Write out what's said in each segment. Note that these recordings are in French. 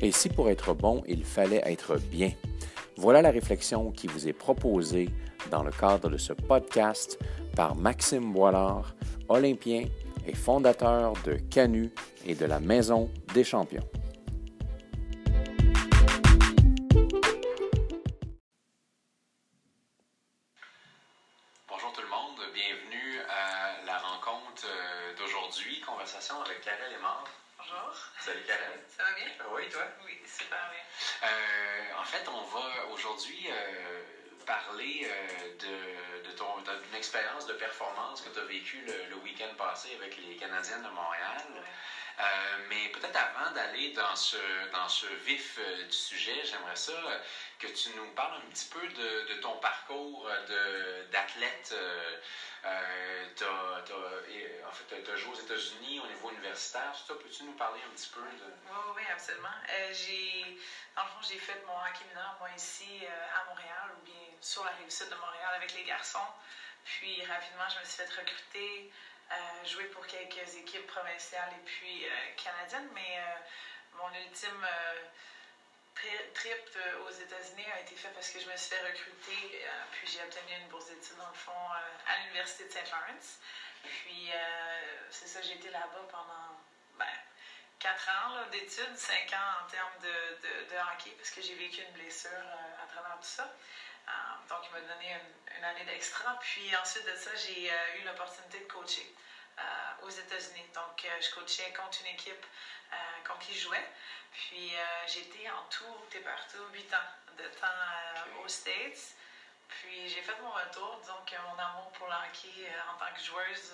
Et si pour être bon, il fallait être bien? Voilà la réflexion qui vous est proposée dans le cadre de ce podcast par Maxime Boilard, olympien et fondateur de Canu et de la Maison des Champions. De, de ton, d'une expérience de performance que tu as vécue le, le week-end passé avec les Canadiennes de Montréal. Ouais. Euh, mais peut-être avant d'aller dans ce, dans ce vif euh, du sujet, j'aimerais ça euh, que tu nous parles un petit peu de, de ton parcours de, d'athlète. T'as- t'as- en fait, tu as joué aux États-Unis au niveau universitaire. tout ça. Peux-tu nous parler un petit peu de. Oui, oui, absolument. J'ai, dans le fond, j'ai fait mon hockey mineur, moi, ici à Montréal, ou bien sur la rive sud de Montréal avec les garçons. Puis, rapidement, je me suis fait recruter, euh, jouer pour quelques équipes provinciales et puis euh, canadiennes. Mais euh, mon ultime tri- trip aux États-Unis a été fait parce que je me suis fait recruter, puis j'ai obtenu une bourse d'études, dans le fond, à l'Université de St. Lawrence. Puis, c'est ça, j'ai été là-bas pendant ben, 4 ans d'études, 5 ans en termes de, de, de hockey, parce que j'ai vécu une blessure à travers tout ça. Euh, donc, il m'a donné une, une année d'extra. Puis ensuite de ça, j'ai euh, eu l'opportunité de coacher euh, aux États-Unis. Donc, euh, je coachais contre une équipe euh, contre qui je jouais. Puis, euh, j'ai été en tout, t'es partout, 8 ans de temps euh, aux States. Puis, j'ai fait mon retour. Disons que mon amour pour le hockey euh, en tant que joueuse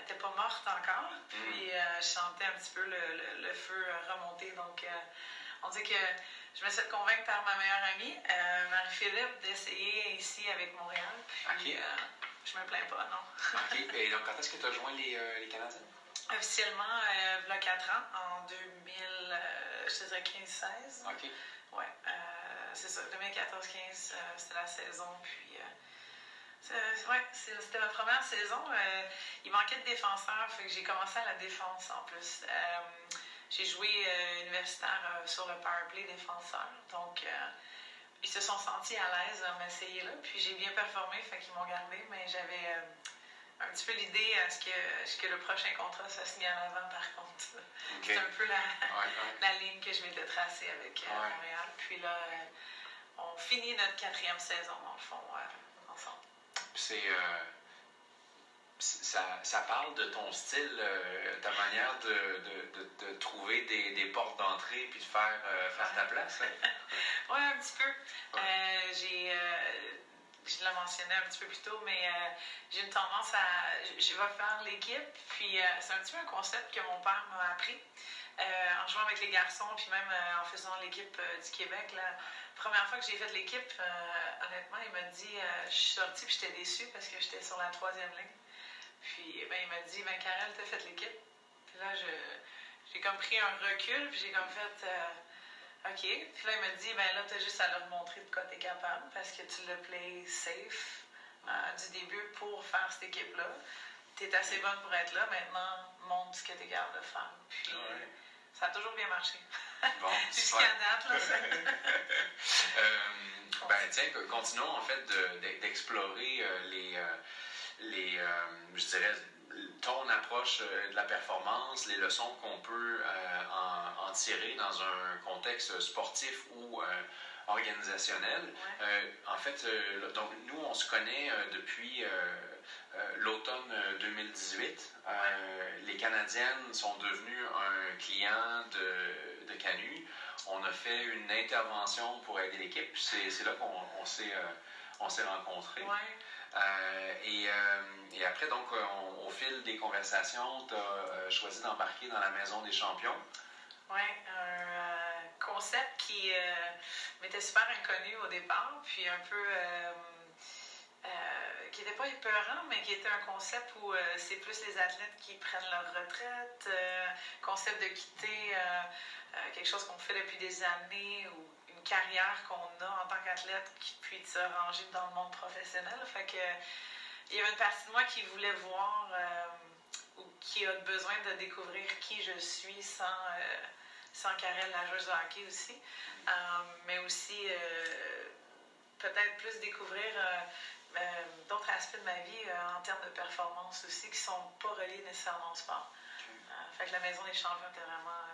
n'était pas morte encore. Puis, euh, je sentais un petit peu le, le- le feu euh, remonter. Donc, euh, on dit que je me suis fait convaincre par ma meilleure amie, euh, Marie-Philippe, d'essayer ici avec Montréal. Puis, Ok. euh, je me plains pas, non. OK. Et donc, quand est-ce que tu as joint les, euh, les Canadiens? Officiellement, il y a 4 ans, en 2000, euh, je te dirais 15-16. OK. Ouais, c'est ça, 2014-15, euh, c'était la saison. Puis, ouais, c'était ma première saison. Il manquait de défenseurs, fait que j'ai commencé à la défense en plus. J'ai joué euh, universitaire euh, sur le powerplay défenseur. Donc, euh, ils se sont sentis à l'aise à m'essayer là. Puis j'ai bien performé, fait qu'ils m'ont gardé, mais j'avais un petit peu l'idée à ce que, ce que le prochain contrat se signe en avant, par contre. C'est un peu la, Ouais, ouais. la ligne que je m'étais tracée avec Ouais. Montréal. Puis là, on finit notre quatrième saison, dans le fond, ensemble. Euh, c'est- ça, ça parle de ton style, euh, ta manière de, de, de, de trouver des, des portes d'entrée puis de faire, euh, faire ta place. hein? Oui, un petit peu. Euh, j'ai, je l'ai mentionné un petit peu plus tôt, mais j'ai une tendance à. Je vais faire l'équipe, puis euh, c'est un petit peu un concept que mon père m'a appris. En jouant avec les garçons, puis même en faisant l'équipe du Québec, la première fois que j'ai fait l'équipe, honnêtement, il m'a dit, je suis sortie puis j'étais déçue parce que j'étais sur la troisième ligne. Puis ben, il m'a dit, ben Karel, t'as fait l'équipe. Puis là, je- j'ai comme pris un recul, puis j'ai comme fait, euh, OK. Puis là, il m'a dit, ben là, t'as juste à leur montrer de quoi t'es capable parce que tu l'as play safe euh, du début pour faire cette équipe-là. T'es assez bonne pour être là, maintenant, montre ce que t'es capable de faire. Puis Ouais. ça a toujours bien marché. Bon, Jusqu'à date, là. Euh, ben, tiens, continuons en fait de- de- d'explorer les, les euh, je dirais, ton approche euh, de la performance, les leçons qu'on peut euh, en, en tirer dans un contexte sportif ou organisationnel. Ouais. Euh, en fait, euh, donc, nous, on se connaît euh, depuis l'automne euh, 2018. Euh, les Canadiennes sont devenues un client de, de Canu. On a fait une intervention pour aider l'équipe. C'est là qu'on on s'est on s'est rencontrés. Ouais. Euh, et, euh, et après, donc, euh, au fil des conversations, tu as choisi d'embarquer dans la Maison des Champions. Oui, un concept qui m'était super inconnu au départ, puis un peu. qui n'était pas épeurant, mais qui était un concept où c'est plus les athlètes qui prennent leur retraite, concept de quitter quelque chose qu'on fait depuis des années ou carrière qu'on a en tant qu'athlète, qui puis de se ranger dans le monde professionnel. Fait que il y avait une partie de moi qui voulait voir euh, ou qui a besoin de découvrir qui je suis sans, euh, sans Karel, la joueuse de hockey aussi. mais aussi, peut-être plus découvrir d'autres aspects de ma vie en termes de performance aussi qui ne sont pas reliés nécessairement au sport. fait que la Maison des Champions était vraiment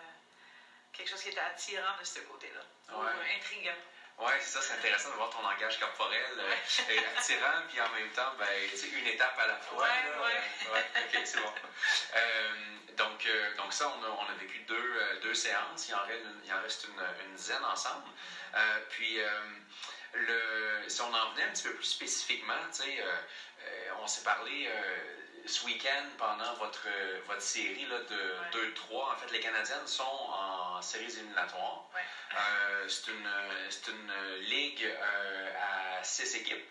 quelque chose qui était attirant de ce côté-là, ouais. intriguant. Oui, c'est ça, c'est intéressant de voir ton langage corporel euh, attirant, puis en même temps, ben, une étape à la fois. Oui, oui. ouais, ok, c'est bon. Euh, donc, euh, donc ça, on a, on a vécu deux, deux, séances, il en reste une, il en reste une, une dizaine ensemble. puis, le, si on en venait un petit peu plus spécifiquement, tu sais, on s'est parlé ce week-end, pendant votre, votre série là, de 2-3, en fait, les Canadiennes sont en séries éliminatoires. Euh, c'est une, une, ligue euh, à 6 équipes.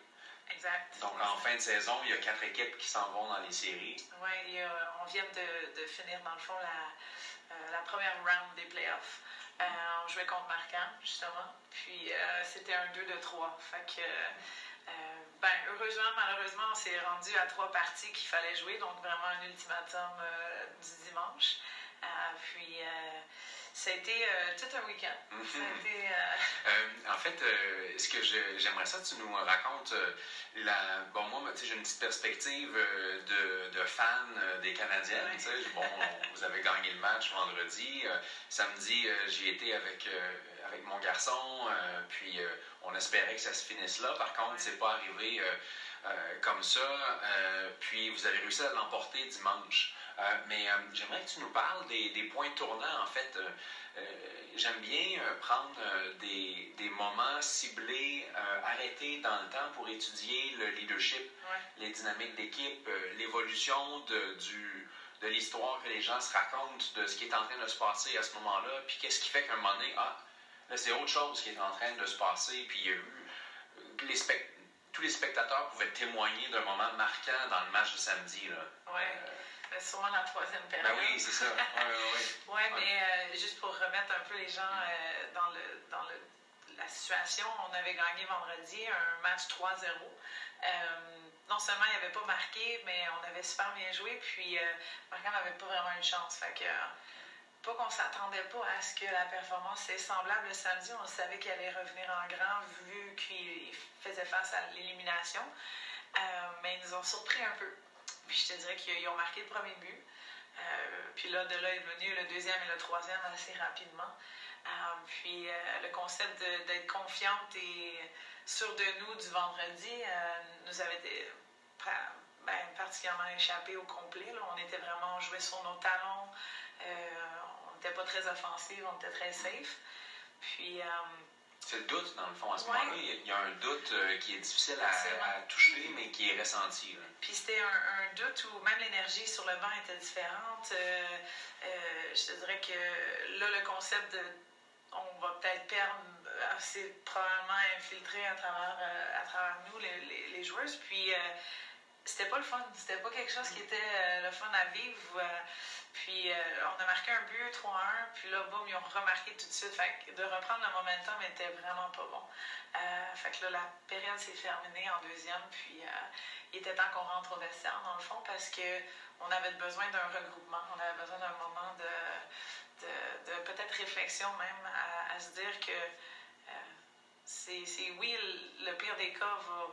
Exact. Donc, en fin de saison, il y a quatre équipes qui s'en vont dans les séries. Oui, on vient de, de, finir, dans le fond, la, euh, la première round des playoffs. on jouait contre Marquand, justement. Puis, c'était un 2 de 3. Fait que euh, ben, heureusement, malheureusement, on s'est rendu à trois parties qu'il fallait jouer, donc vraiment un ultimatum du dimanche. Euh, puis, ça a été tout un week-end. Mhm. en fait, ce que j'aimerais ça, tu nous racontes, la, bon, moi, j'ai une petite perspective de, de fan des Canadiennes. Bon, vous avez gagné le match vendredi. samedi, j'y étais avec avec mon garçon, euh, puis euh, on espérait que ça se finisse là. Par contre, c'est pas arrivé euh, comme ça. puis vous avez réussi à l'emporter dimanche. mais j'aimerais que tu nous parles des, des points tournants, en fait. J'aime bien prendre des, des, moments ciblés, arrêtés dans le temps pour étudier le leadership, les dynamiques d'équipe, l'évolution de, du, de l'histoire que les gens se racontent, de ce qui est en train de se passer à ce moment-là, puis qu'est-ce qui fait qu'un moment donné, ah, c'est autre chose qui est en train de se passer. Puis il y a eu. Euh, les tous les spectateurs pouvaient témoigner d'un moment marquant dans le match de samedi. Oui, euh, sûrement la troisième période. Ben oui, c'est ça. Oui, ouais, mais euh, juste pour remettre un peu les gens dans, le, dans le, la situation, on avait gagné vendredi un match 3-0. non seulement il avait pas marqué, mais on avait super bien joué, puis Marquand n'avait pas vraiment une chance. Fait que pas qu'on s'attendait pas à ce que la performance est semblable le samedi. On savait qu'il allait revenir en grand vu qu'il faisait face à l'élimination. Euh, mais ils nous ont surpris un peu. Puis je te dirais qu'ils ont marqué le premier but. Euh, puis là, de là est venu le deuxième et le troisième assez rapidement. Euh, puis le concept d'être confiante et sûr de nous du vendredi nous avait ben, particulièrement échappé au complet. Là. On était vraiment, jouait sur nos talons n'était pas très offensive, on était très safe. Puis. Euh, c'est le doute, dans le fond. À ce moment-là, il y a un doute euh, qui est difficile à, toucher, mais qui est ressenti. Puis c'était un, doute où même l'énergie sur le banc était différente. Euh, je te dirais que là, le concept de on va peut-être perdre, c'est probablement infiltré à travers, à travers nous, les, les, joueuses. Puis c'était pas le fun. C'était pas quelque chose qui était le fun à vivre. Puis euh, on a marqué un but 3-1, puis là, boum, ils ont remarqué tout de suite. Fait que de reprendre le momentum était vraiment pas bon. Euh, fait que là, la période s'est terminée en deuxième, puis euh, il était temps qu'on rentre au vestiaire, dans le fond, parce qu'on avait besoin d'un regroupement, on avait besoin d'un moment de, de, peut-être réflexion même, à, se dire que c'est oui, le, pire des cas va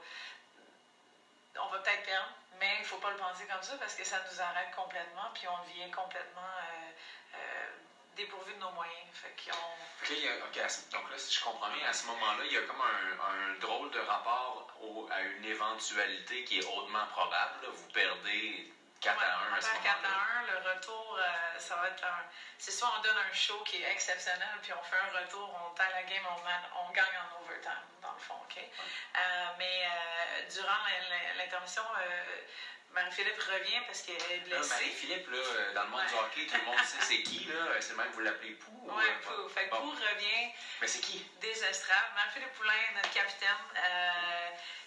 on va peut-être perdre, mais il ne faut pas le penser comme ça parce que ça nous arrête complètement, puis on devient complètement euh, euh, dépourvu de nos moyens. Fait donc là, si je comprends bien, à ce moment-là, il y a comme un, drôle de rapport à une éventualité qui est hautement probable. Vous perdez 4 à 1 à ce moment-là. 4 à 1, le retour, euh, ça va être un. C'est soit on donne un show qui est exceptionnel, puis on fait un retour, on taille la game, on, on, gagne en overtime, dans le fond, OK? Euh, mais euh, durant l'intermission, Marie-Philippe revient parce qu'elle est blessée. Marie-Philippe, là, dans le monde du hockey, tout le monde sait c'est qui, là. C'est même, vous l'appelez Pou. Oui, Pou. Fait que Pou revient. Mais c'est qui? Des estrades. Marie-Philippe Poulain, notre capitaine,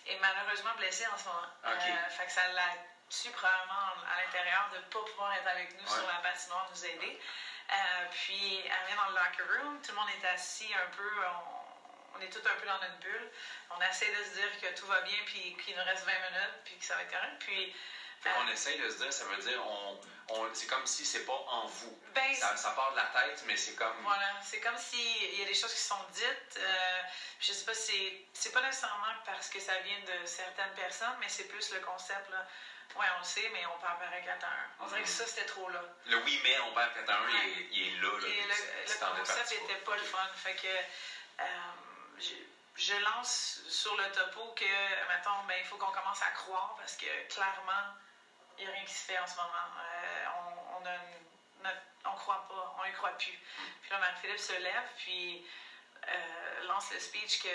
est malheureusement blessée en ce moment. OK. fait que ça l'a su probablement à l'intérieur de ne pas pouvoir être avec nous sur la patinoire, nous aider. Euh, puis elle vient dans le locker room, tout le monde est assis un peu, on, est tout un peu dans notre bulle. On essaie de se dire que tout va bien, puis qu'il nous reste 20 minutes, puis que ça va être correct. Puis Fait qu'on essaye de se dire, ça veut dire, on, on, c'est comme si c'est pas en vous. Ben, Ça, ça part de la tête, mais c'est comme. Voilà, c'est comme s'il y a des choses qui sont dites. euh, je sais pas, c'est c'est pas nécessairement parce que ça vient de certaines personnes, mais c'est plus le concept là. Ouais, on le sait, mais on perd pareil 4 à 1. On dirait que ça, c'était trop là. Le oui, mais on perd 4 à 1, Ouais. il, est- il est là. là Et le, concept départie, était quoi. pas le fun. Fait que euh, je, je lance sur le topo que, mettons, ben, il faut qu'on commence à croire parce que clairement, il n'y a rien qui se fait en ce moment. Euh, on, on a une- notre- on croit pas, on y croit plus. Puis là, Marie-Philippe se lève, puis euh, lance le speech que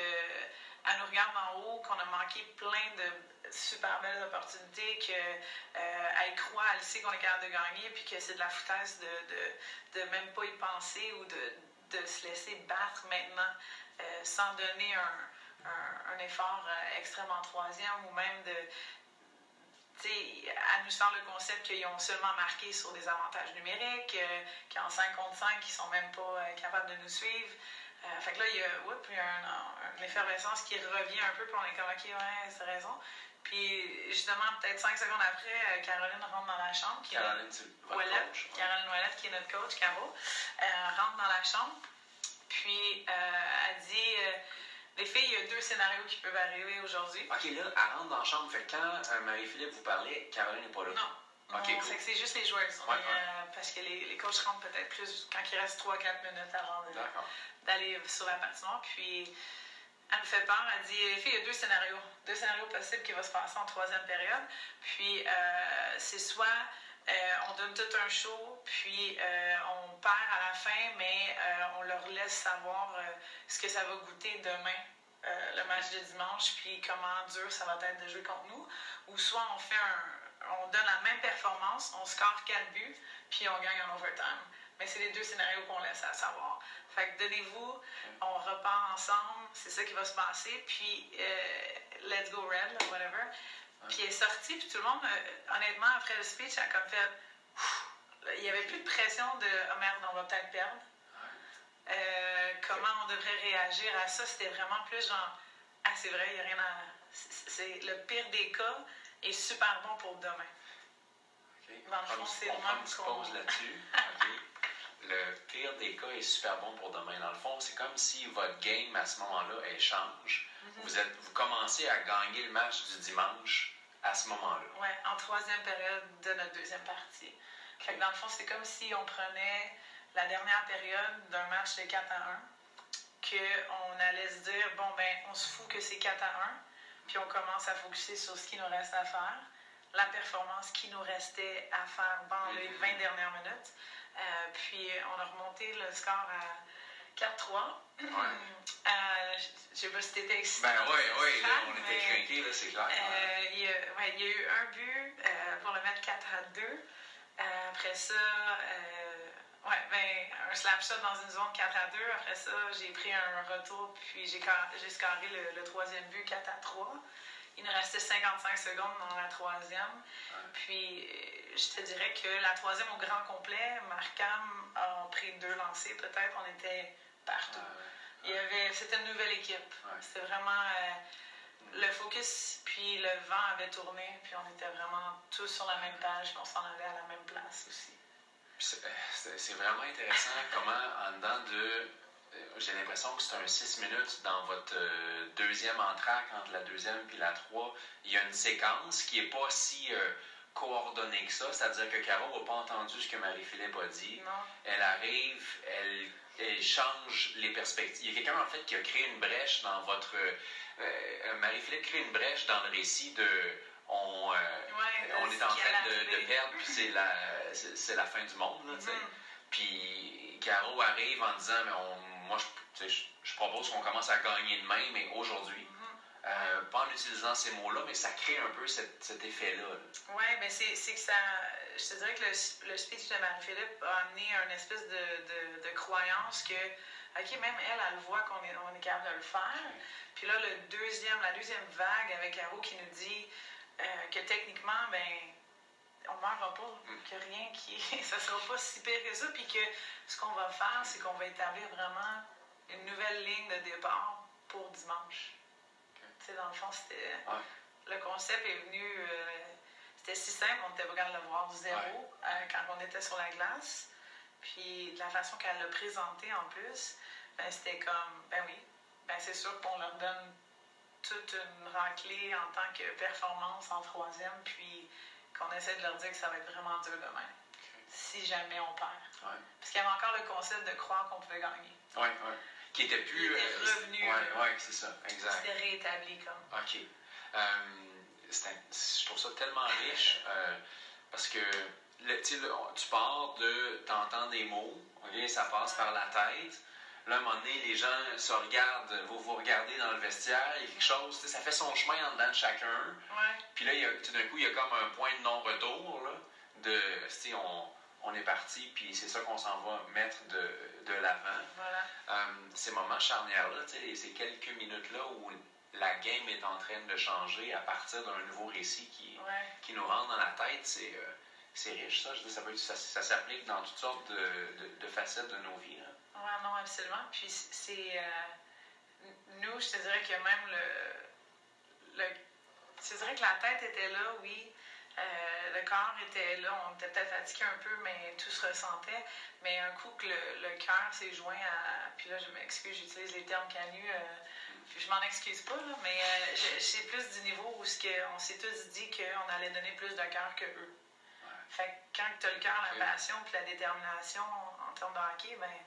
elle nous regarde en haut, qu'on a manqué plein de super belles opportunités, qu'elle elle croit, elle sait qu'on est capable de gagner, puis que c'est de la foutaise de, de, de même pas y penser ou de, de se laisser battre maintenant euh, sans donner un, un, effort euh, extrême en troisième ou même de. tu sais, Elle nous sort le concept qu'ils ont seulement marqué sur des avantages numériques, euh, qu'en 5 contre 5, ils sont même pas euh, capables de nous suivre. Euh, fait que là, il y a, il y a un, un- une effervescence qui revient un peu, puis on est comme, OK, ouais, c'est raison. Puis justement, peut-être 5 secondes après, euh, Caroline rentre dans la chambre. Qui est Caroline, c'est votre Ouellette, coach. ouais. Caroline Ouellette, qui est notre coach, Caro, euh, rentre dans la chambre. Puis, euh, elle dit Les filles, il y a deux scénarios qui peuvent arriver aujourd'hui. Ok, là, elle rentre dans la chambre. Fait que quand Marie-Philippe vous parlait, Caroline n'est pas là. Non. Ok, Non, cool. c'est juste les joueurs. Ouais, est, euh, parce que les, les coachs rentrent peut-être plus quand il reste 3-4 minutes avant d'aller sur la patinoire. Puis, elle me fait peur. Elle dit Les filles, il y a deux scénarios. Deux scénarios possibles qui vont se passer en troisième période. Puis, euh, c'est soit euh, on donne tout un show, puis euh, on perd à la fin, mais euh, on leur laisse savoir euh, ce que ça va goûter demain, euh, le match de dimanche, puis comment dur ça va être de jouer contre nous. Ou soit on fait un. On donne la même performance, on score 4 buts, puis on gagne en overtime. Mais c'est les deux scénarios qu'on laisse à savoir. Fait que donnez-vous, on repart ensemble, c'est ça qui va se passer, puis euh, let's go red, là, whatever. Puis elle est sortie, puis tout le monde, euh, honnêtement, après le speech, elle a comme fait. Ouf, Il n'y avait plus de pression de oh merde, on va peut-être perdre. Euh, comment on devrait réagir à ça? C'était vraiment plus genre Ah, c'est vrai, il n'y a rien à. C'est le pire des cas est super bon pour demain. Dans le On fond, c'est le même qu'on- pause là-dessus. Le pire des cas est super bon pour demain. Dans le fond, c'est comme si votre game à ce moment-là, elle change. Mm-hmm. vous, êtes, vous commencez à gagner le match du dimanche à ce moment-là. Ouais, en troisième période de notre deuxième partie. Fait que dans le fond, c'est comme si on prenait la dernière période d'un match de 4 à 1, qu'on allait se dire, bon, ben, on se fout que c'est 4 à 1, puis on commence à focuser sur ce qui nous reste à faire, la performance qui nous restait à faire dans les 20 dernières minutes. Euh, puis on a remonté le score à 4-3. Ouais. Euh, je je sais pas si t'étais excité. Ben oui, oui, là, on était craqués, là, c'est clair. euh, il, y a, ouais, il y a eu un but euh, pour le mettre 4 à 2. Euh, après ça, ouais, ben, un slap shot dans une zone 4 à 2. Après ça, j'ai pris un retour, puis j'ai j'ai scoré le, le troisième but 4 à 3. Il nous restait 55 secondes dans la troisième. Puis, je te dirais que la troisième au grand complet, Markham a pris deux lancers, peut-être. On était partout. Il y avait, c'était une nouvelle équipe. C'était vraiment euh, le focus, puis le vent avait tourné, puis on était vraiment tous sur la même page, puis on s'en allait à la même place aussi. C'est c'est- vraiment intéressant comment, en dedans de. euh, J'ai l'impression que c'est un 6 minutes dans votre euh, deuxième entraque, entre la deuxième et la 3. Il y a une séquence qui n'est pas si euh, coordonnée que ça. C'est-à-dire que Caro n'a pas entendu ce que Marie-Philippe a dit. Non? Elle arrive, elle, elle change les perspectives. Il y a quelqu'un, en fait, qui a créé une brèche dans votre. euh, euh, Marie-Philippe crée une brèche dans le récit de. On, euh, Ouais, on de est en train de, perdre, puis c'est la, c'est, la fin du monde, là. Mhm. Puis Caro arrive en disant, mais on, moi, je, je, propose qu'on commence à gagner demain, mais aujourd'hui. Mhm. Euh, pas en utilisant ces mots-là, mais ça crée un peu cet, cet effet-là. là. Oui, mais c'est c'est que ça. Je te dirais que le, le speech de Marie-Philippe a amené une espèce de, de, de croyance que, OK, même elle, elle voit qu'on est, on est capable de le faire. Puis là, le deuxième, la deuxième vague avec Caro qui nous dit euh, que techniquement, ben, on ne meurra pas, que rien qui. ça sera pas si pire que ça. Puis que ce qu'on va faire, c'est qu'on va établir vraiment une nouvelle ligne de départ pour dimanche. Tu sais, dans le fond, c'était Ouais. le concept est venu. euh, c'était si simple, on n'était pas capable de le voir zéro euh, quand on était sur la glace. Puis de la façon qu'elle l'a présenté en plus, ben, c'était comme, ben oui, ben c'est sûr qu'on leur donne toute une raclée en tant que performance en troisième, puis qu'on essaie de leur dire que ça va être vraiment dur demain, si jamais on perd. Parce qu'il y avait encore le concept de croire qu'on pouvait gagner. Oui, oui. Qui était plus. Qui était euh, revenu. Oui, ouais, c'est ça, exact. C'était réétabli comme. OK. Euh, c'est un- je trouve ça tellement riche euh, parce que le- tu pars de. T'entends des mots, ça passe par la tête. Là, à un moment donné, les gens se regardent, vous vous regardez dans le vestiaire, il y a quelque chose, ça fait son chemin en dedans de chacun. Ouais. Puis là, il y a- tout d'un coup, il y a comme un point de non-retour, là, de, on, on est parti, puis c'est ça qu'on s'en va mettre de, de l'avant. Voilà. Euh, ces moments charnières-là, ces quelques minutes-là où la game est en train de changer à partir d'un nouveau récit qui, Ouais. qui nous rentre dans la tête, c'est euh, c'est riche, ça. Je ça, peut ça, ça s'applique dans toutes sortes de, de- de facettes de nos vies. là. Ouais, non, absolument. Puis c'est. euh, nous, je te dirais que même le, le. Je te dirais que la tête était là, oui. Euh, le corps était là. On était peut-être fatigué un peu, mais tout se ressentait. Mais un coup que le, le cœur s'est joint à. Puis là, je m'excuse, j'utilise les termes canus. euh, puis je m'en excuse pas, là, mais euh, c'est plus du niveau où ce on s'est tous dit qu'on allait donner plus de cœur que eux. Fait que quand tu as le cœur, la passion puis la détermination en, en termes de hockey, ben,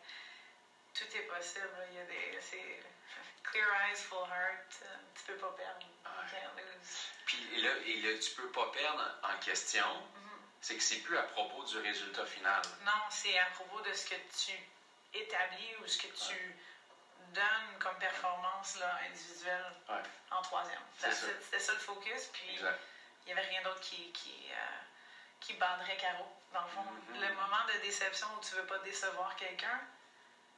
tout est possible. Il y a des. C'est clear eyes, full heart. euh, tu peux pas perdre. You can't lose. Puis et là, et là, tu peux pas perdre en question, Mhm. c'est que c'est plus à propos du résultat final. Non, c'est à propos de ce que tu établis ou ce que tu donnes comme performance là, individuelle Ouais, en troisième. C'est ça. it. C'était ça le focus. Puis il n'y avait rien d'autre qui, qui, euh, qui banderait carreau. Dans le fond, Mhm. le moment de déception où tu veux pas décevoir quelqu'un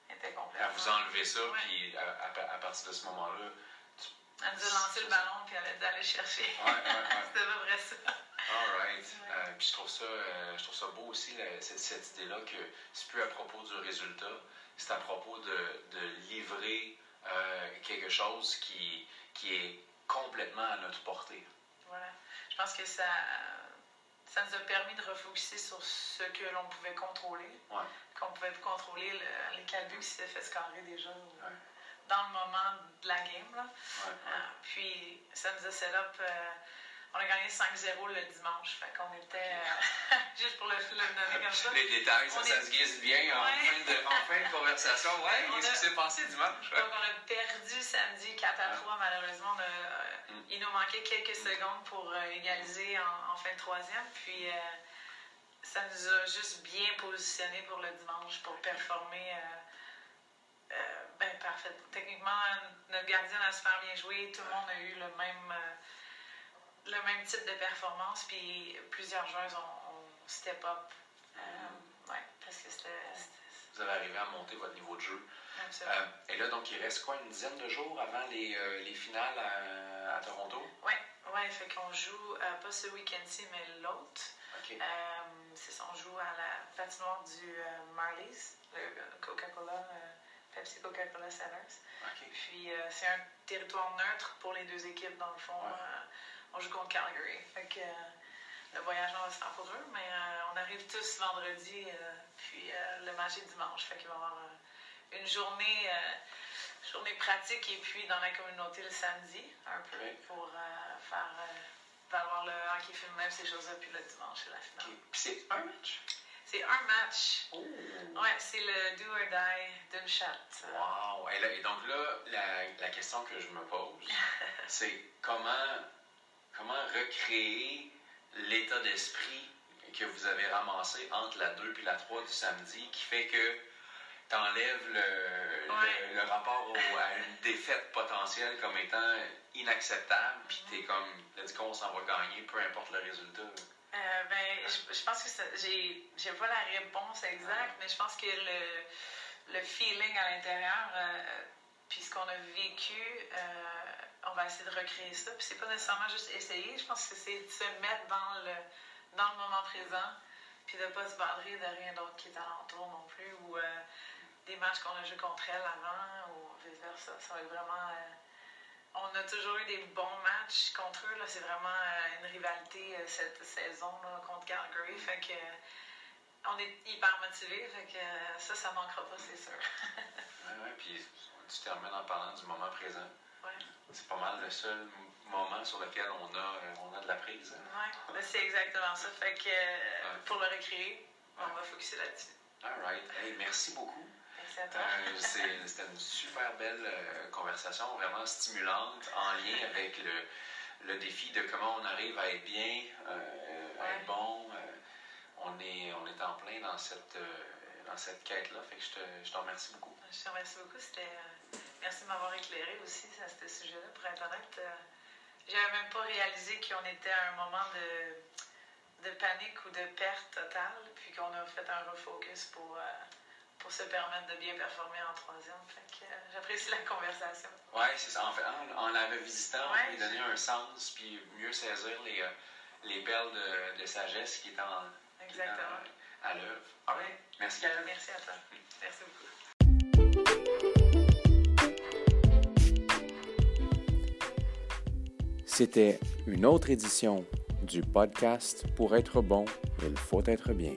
était À complètement. vous enlever ça, Ouais. puis à, à- à partir de ce moment-là, Elle nous a lancé le ballon puis elle a dit d'aller chercher. Ouais, ouais, ouais. C'était pas vrai ça. All right. Euh, puis je trouve ça, euh, je trouve ça beau aussi, la- cette, cette idée-là que c'est plus à propos du résultat, c'est à propos de, de livrer euh, quelque chose qui, qui est complètement à notre portée. Voilà. Je pense que ça, ça nous a permis de refocuser sur ce que l'on pouvait contrôler. Ouais. Qu'on pouvait contrôler le- les calbuts qui s'étaient fait scorer déjà Ouais. dans le moment de la game. Là. Ouais. Euh, puis ça nous a set up. euh, on a gagné 5-0 le dimanche. Fait qu'on était. euh, juste pour le, le nommer comme ça. Les détails, ça, On ça est- se guise bien en, fin de, en fin de conversation. Ouais, qu'est-ce qui s'est passé dimanche? Ouais. Donc, on a perdu samedi 4 à 3, malheureusement. On a- euh, Mm. Il nous manquait quelques secondes pour euh, égaliser en, en fin de troisième. Puis, euh, ça nous a juste bien positionnés pour le dimanche, pour performer. euh, euh, ben, parfait. Techniquement, notre gardien a super bien joué. Tout le monde a eu le même, euh, le même type de performance. Puis, plusieurs joueurs ont, ont step up. Euh, ouais, parce que c'était. Vous avez arrivé à monter votre niveau de jeu. absolument. Euh, et là, donc, il reste quoi, une dizaine de jours avant les, euh, les finales à, à Toronto? Ouais, ouais, fait qu'on joue euh, pas ce week-end-ci, mais l'autre. OK. C'est ça, on joue à la patinoire du Marlies, le Coca-Cola, Pepsi Coca-Cola Centers. OK. Puis euh, c'est un territoire neutre pour les deux équipes, dans le fond. Ouais. Euh, on joue contre Calgary. Fait que euh, le voyage va se faire pour eux, mais euh, on arrive tous vendredi, euh, puis le match est dimanche. Fait qu'il va y avoir une journée, journée pratique et puis dans la communauté le samedi, un peu, pour faire valoir le hockey féminin, ces choses-là, puis le dimanche, c'est la finale. Puis c'est un match? C'est un match. Oh! Ouais, c'est le do or die d'une chatte. Wow! Et, là- et donc là, la, la question que je me pose, c'est comment, comment recréer l'état d'esprit que vous avez ramassé entre la 2 et la 3 du samedi qui fait que tu enlèves le, Ouais. le, le rapport au- à une défaite potentielle comme étant inacceptable, puis t'es comme, let's go, on s'en va gagner, peu importe le résultat. Euh, ben, je, je pense que j'ai, j'ai pas la réponse exacte, mais je pense que le, le feeling à l'intérieur, euh, puis ce qu'on a vécu, euh, on va essayer de recréer ça. Puis c'est pas nécessairement juste essayer, je pense que c'est de se mettre dans le, dans le moment présent, puis de pas se badrer de rien d'autre qui est alentour non plus, ou euh, des matchs qu'on a joué contre elle avant, ou vice-versa. Ça va être vraiment euh, on a toujours eu des bons matchs contre eux. C'est vraiment une rivalité cette saison contre Calgary. Fait que on est hyper motivés. Fait que ça, ça manquera pas, c'est sûr. oui, oui. Puis tu termines en parlant du moment présent. Ouais. C'est pas mal le seul moment sur lequel on a, on a de la prise. Hein. Oui, c'est exactement ça. Fait que pour le recréer, on va focuser là-dessus. All right. Hey, merci beaucoup. Euh, C'était une super belle euh, conversation, vraiment stimulante, en lien avec le, le, défi de comment on arrive à être bien, euh, à être bon. on, est, on est en plein dans cette, dans cette quête-là. Fait que je te, je te remercie beaucoup. Je te remercie beaucoup. Merci de m'avoir éclairé aussi à ce sujet-là. Pour être honnête, j'avais même pas réalisé qu'on était à un moment de, de panique ou de perte totale, puis qu'on a fait un refocus pour pour se permettre de bien performer en troisième. Fait que euh, j'apprécie la conversation. Oui, c'est ça. En fait, en, la revisitant, ouais, lui donner un sens, puis mieux saisir les, euh, les perles de, de, sagesse qui est en, Exactement. Qui est à l'œuvre. Ah. Merci. Merci à toi. Merci beaucoup. C'était une autre édition du podcast Pour être bon, il faut être bien.